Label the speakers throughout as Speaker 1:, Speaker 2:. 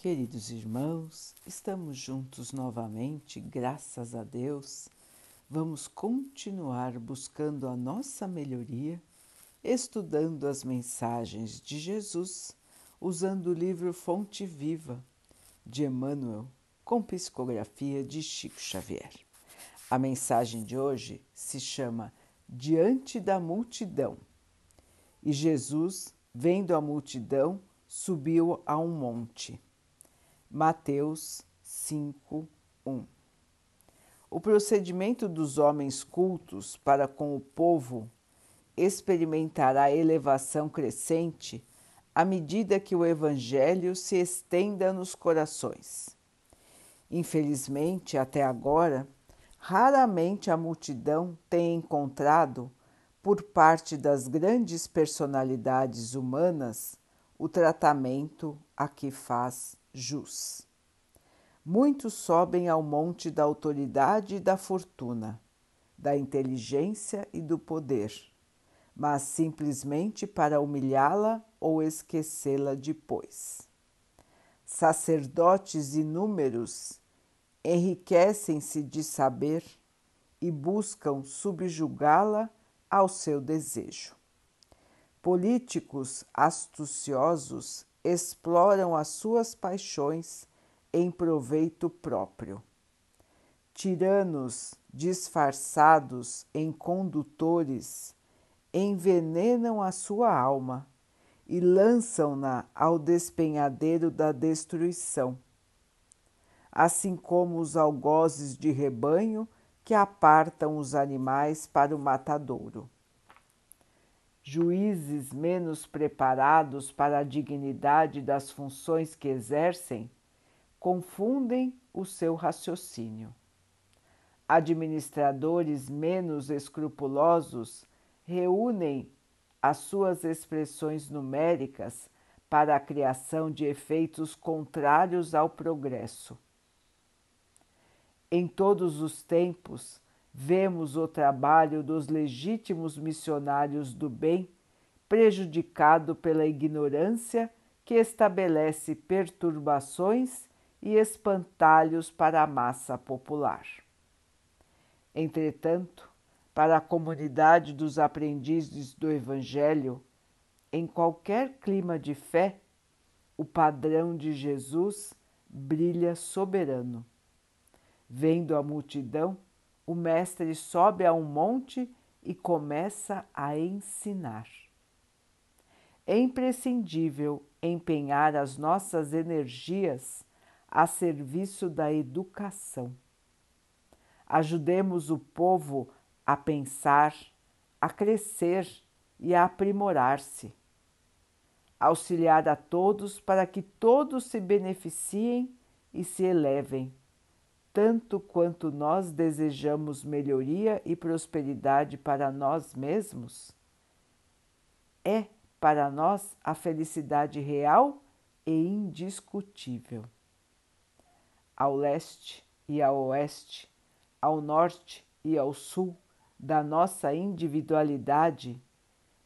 Speaker 1: Queridos irmãos, estamos juntos novamente, graças a Deus. Vamos continuar buscando a nossa melhoria, estudando as mensagens de Jesus, usando o livro Fonte Viva de Emmanuel, com psicografia de Chico Xavier. A mensagem de hoje se chama Diante da Multidão. E Jesus, vendo a multidão, subiu a um monte Mateus 5, 1. O procedimento dos homens cultos para com o povo experimentará elevação crescente à medida que o Evangelho se estenda nos corações. Infelizmente, até agora, raramente a multidão tem encontrado, por parte das grandes personalidades humanas, o tratamento a que faz jus. Muitos sobem ao monte da autoridade e da fortuna, da inteligência e do poder, mas simplesmente para humilhá-la ou esquecê-la depois. Sacerdotes inúmeros enriquecem-se de saber e buscam subjugá-la ao seu desejo. Políticos astuciosos exploram as suas paixões em proveito próprio. Tiranos disfarçados em condutores envenenam a sua alma e lançam-na ao despenhadeiro da destruição, assim como os algozes de rebanho que apartam os animais para o matadouro juízes menos preparados para a dignidade das funções que exercem confundem o seu raciocínio. Administradores menos escrupulosos reúnem as suas expressões numéricas para a criação de efeitos contrários ao progresso. Em todos os tempos, vemos o trabalho dos legítimos missionários do bem prejudicado pela ignorância que estabelece perturbações e espantalhos para a massa popular. Entretanto, para a comunidade dos aprendizes do Evangelho, em qualquer clima de fé, o padrão de Jesus brilha soberano. Vendo a multidão, o mestre sobe a um monte e começa a ensinar. É imprescindível empenhar as nossas energias a serviço da educação. Ajudemos o povo a pensar, a crescer e a aprimorar-se. Auxiliar a todos para que todos se beneficiem e se elevem tanto quanto nós desejamos melhoria e prosperidade para nós mesmos, é para nós a felicidade real e indiscutível. Ao leste e ao oeste, ao norte e ao sul da nossa individualidade,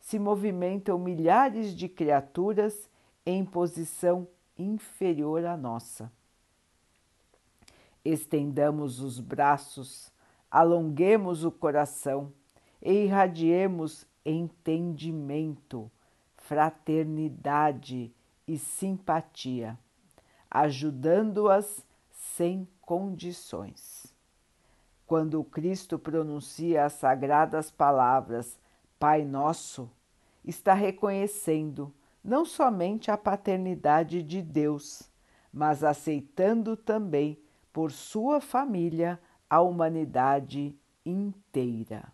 Speaker 1: se movimentam milhares de criaturas em posição inferior à nossa Estendamos os braços, alonguemos o coração e irradiemos entendimento, fraternidade e simpatia, ajudando-as sem condições. Quando Cristo pronuncia as sagradas palavras Pai Nosso, está reconhecendo não somente a paternidade de Deus, mas aceitando também por sua família a humanidade inteira.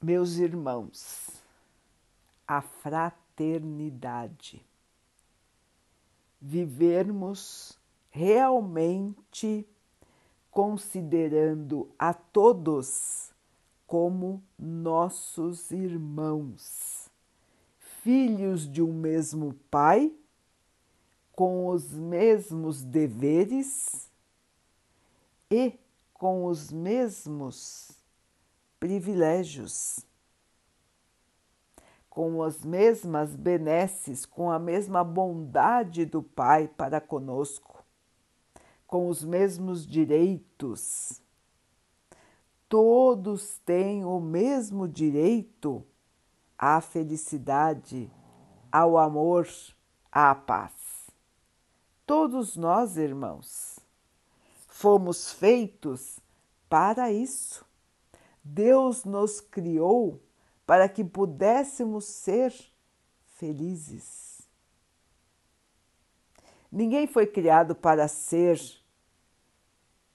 Speaker 1: Meus irmãos, a fraternidade. Vivermos realmente considerando a todos como nossos irmãos, filhos de um mesmo Pai com os mesmos deveres e com os mesmos privilégios. com as mesmas benesses, com a mesma bondade do Pai para conosco, com os mesmos direitos. Todos têm o mesmo direito à felicidade, ao amor, à paz. Todos nós, irmãos, fomos feitos para isso. Deus nos criou para que pudéssemos ser felizes. Ninguém foi criado para ser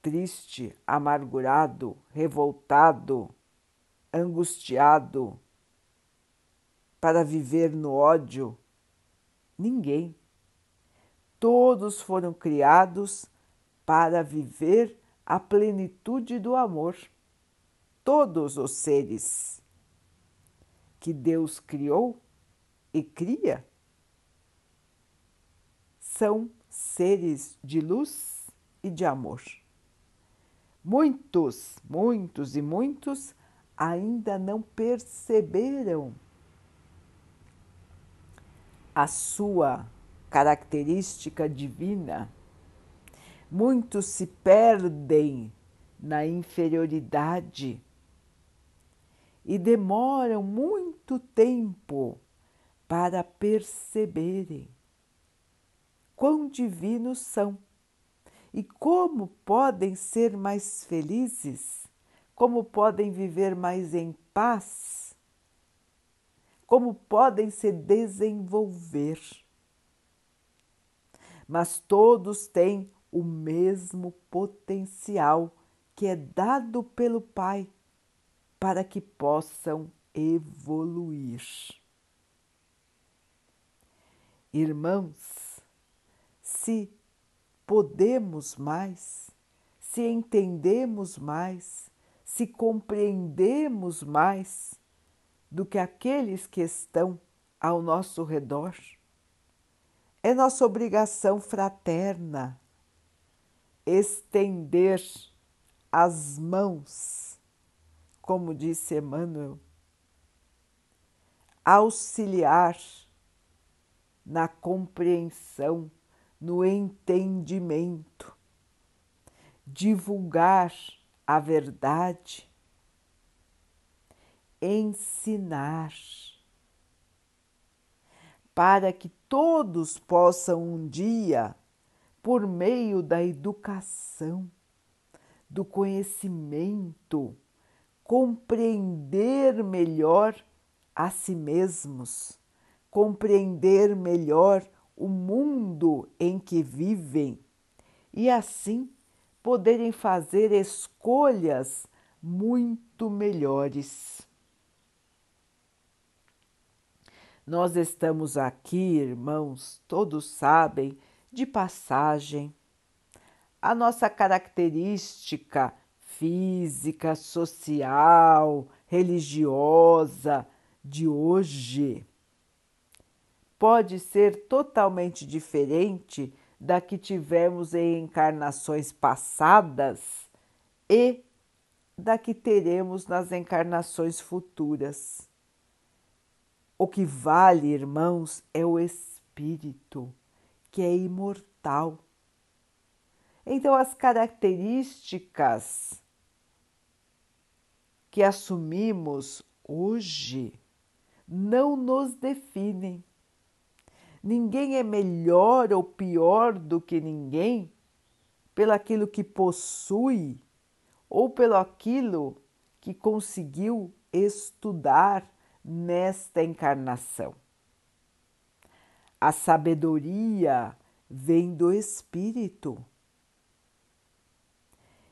Speaker 1: triste, amargurado, revoltado, angustiado, para viver no ódio. Ninguém. Todos foram criados para viver a plenitude do amor. Todos os seres que Deus criou e cria são seres de luz e de amor. Muitos, muitos e muitos ainda não perceberam a sua característica divina. Muitos se perdem na inferioridade e demoram muito tempo para perceberem quão divinos são e como podem ser mais felizes, como podem viver mais em paz, como podem se desenvolver. Mas todos têm o mesmo potencial que é dado pelo Pai para que possam evoluir. Irmãos, se podemos mais, se entendemos mais, se compreendemos mais do que aqueles que estão ao nosso redor, é nossa obrigação fraterna estender as mãos como disse Emmanuel, auxiliar na compreensão, no entendimento, divulgar a verdade, ensinar, para que todos possam um dia, por meio da educação, do conhecimento, compreender melhor a si mesmos, compreender melhor o mundo em que vivem e assim poderem fazer escolhas muito melhores. Nós estamos aqui, irmãos, todos sabem, de passagem. A nossa característica física, social, religiosa de hoje pode ser totalmente diferente da que tivemos em encarnações passadas e da que teremos nas encarnações futuras. O que vale, irmãos, é o espírito, que é imortal. Então, as características que assumimos hoje não nos definem. Ninguém é melhor ou pior do que ninguém pelo aquilo que possui ou pelo aquilo que conseguiu estudar nesta encarnação. A sabedoria vem do Espírito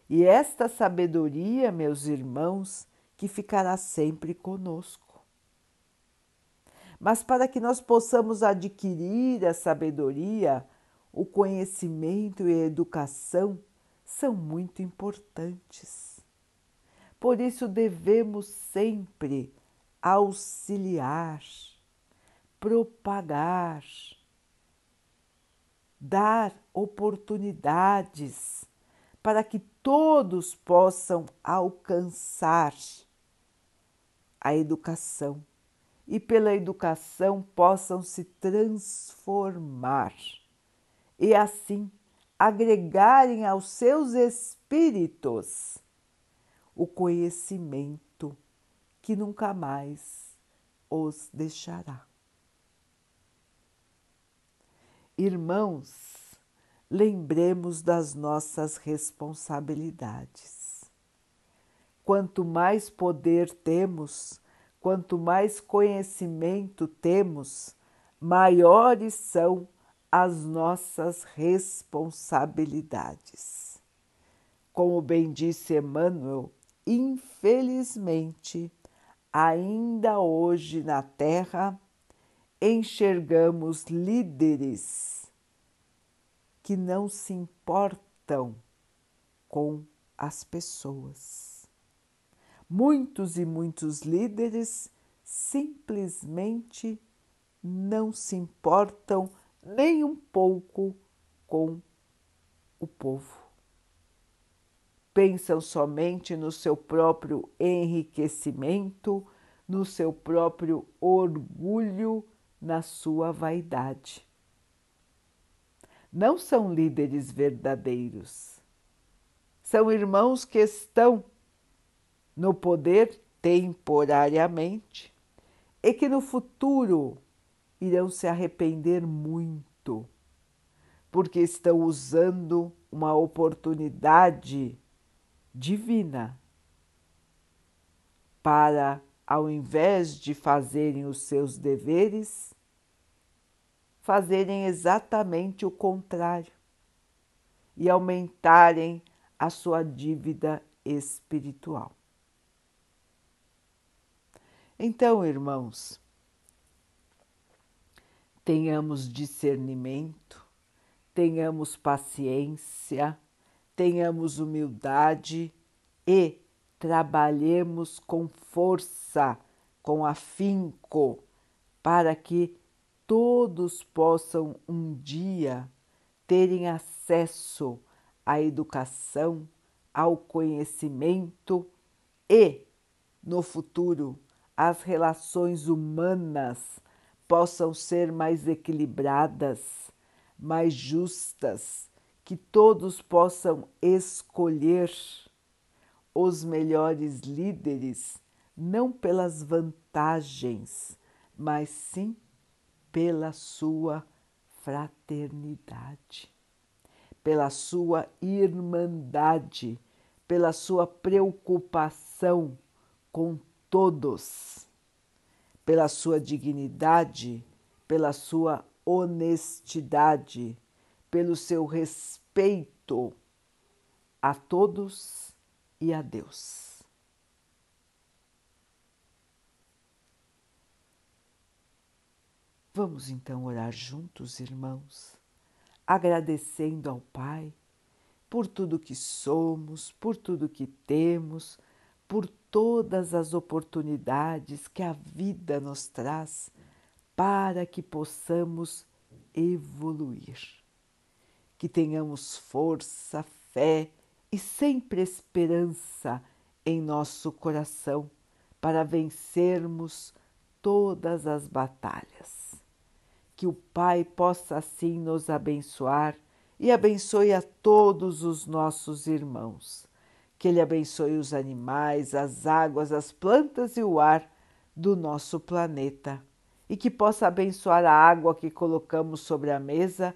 Speaker 1: e esta sabedoria, meus irmãos, que ficará sempre conosco. Mas para que nós possamos adquirir a sabedoria, o conhecimento e a educação são muito importantes. Por isso devemos sempre auxiliar, propagar, dar oportunidades para que todos possam alcançar a educação e pela educação possam se transformar e assim agregarem aos seus espíritos o conhecimento que nunca mais os deixará. Irmãos, lembremos das nossas responsabilidades. Quanto mais poder temos, quanto mais conhecimento temos, maiores são as nossas responsabilidades. Como bem disse Emmanuel, infelizmente, ainda hoje na Terra, enxergamos líderes que não se importam com as pessoas. Muitos e muitos líderes simplesmente não se importam nem um pouco com o povo. Pensam somente no seu próprio enriquecimento, no seu próprio orgulho na sua vaidade. Não são líderes verdadeiros. São irmãos que estão no poder temporariamente e que no futuro irão se arrepender muito, porque estão usando uma oportunidade divina para ao invés de fazerem os seus deveres, fazerem exatamente o contrário e aumentarem a sua dívida espiritual. Então, irmãos, tenhamos discernimento, tenhamos paciência, tenhamos humildade e trabalhemos com força, com afinco, para que todos possam um dia terem acesso à educação, ao conhecimento e, no futuro, as relações humanas possam ser mais equilibradas, mais justas, que todos possam escolher os melhores líderes não pelas vantagens, mas sim pela sua fraternidade, pela sua irmandade, pela sua preocupação com todos, pela sua dignidade, pela sua honestidade, pelo seu respeito a todos e a Deus. Vamos então orar juntos, irmãos, agradecendo ao Pai por tudo que somos, por tudo que temos, por todas as oportunidades que a vida nos traz para que possamos evoluir. Que tenhamos força, fé e sempre esperança em nosso coração para vencermos todas as batalhas. Que o Pai possa assim nos abençoar e abençoe a todos os nossos irmãos. Que Ele abençoe os animais, as águas, as plantas e o ar do nosso planeta e que possa abençoar a água que colocamos sobre a mesa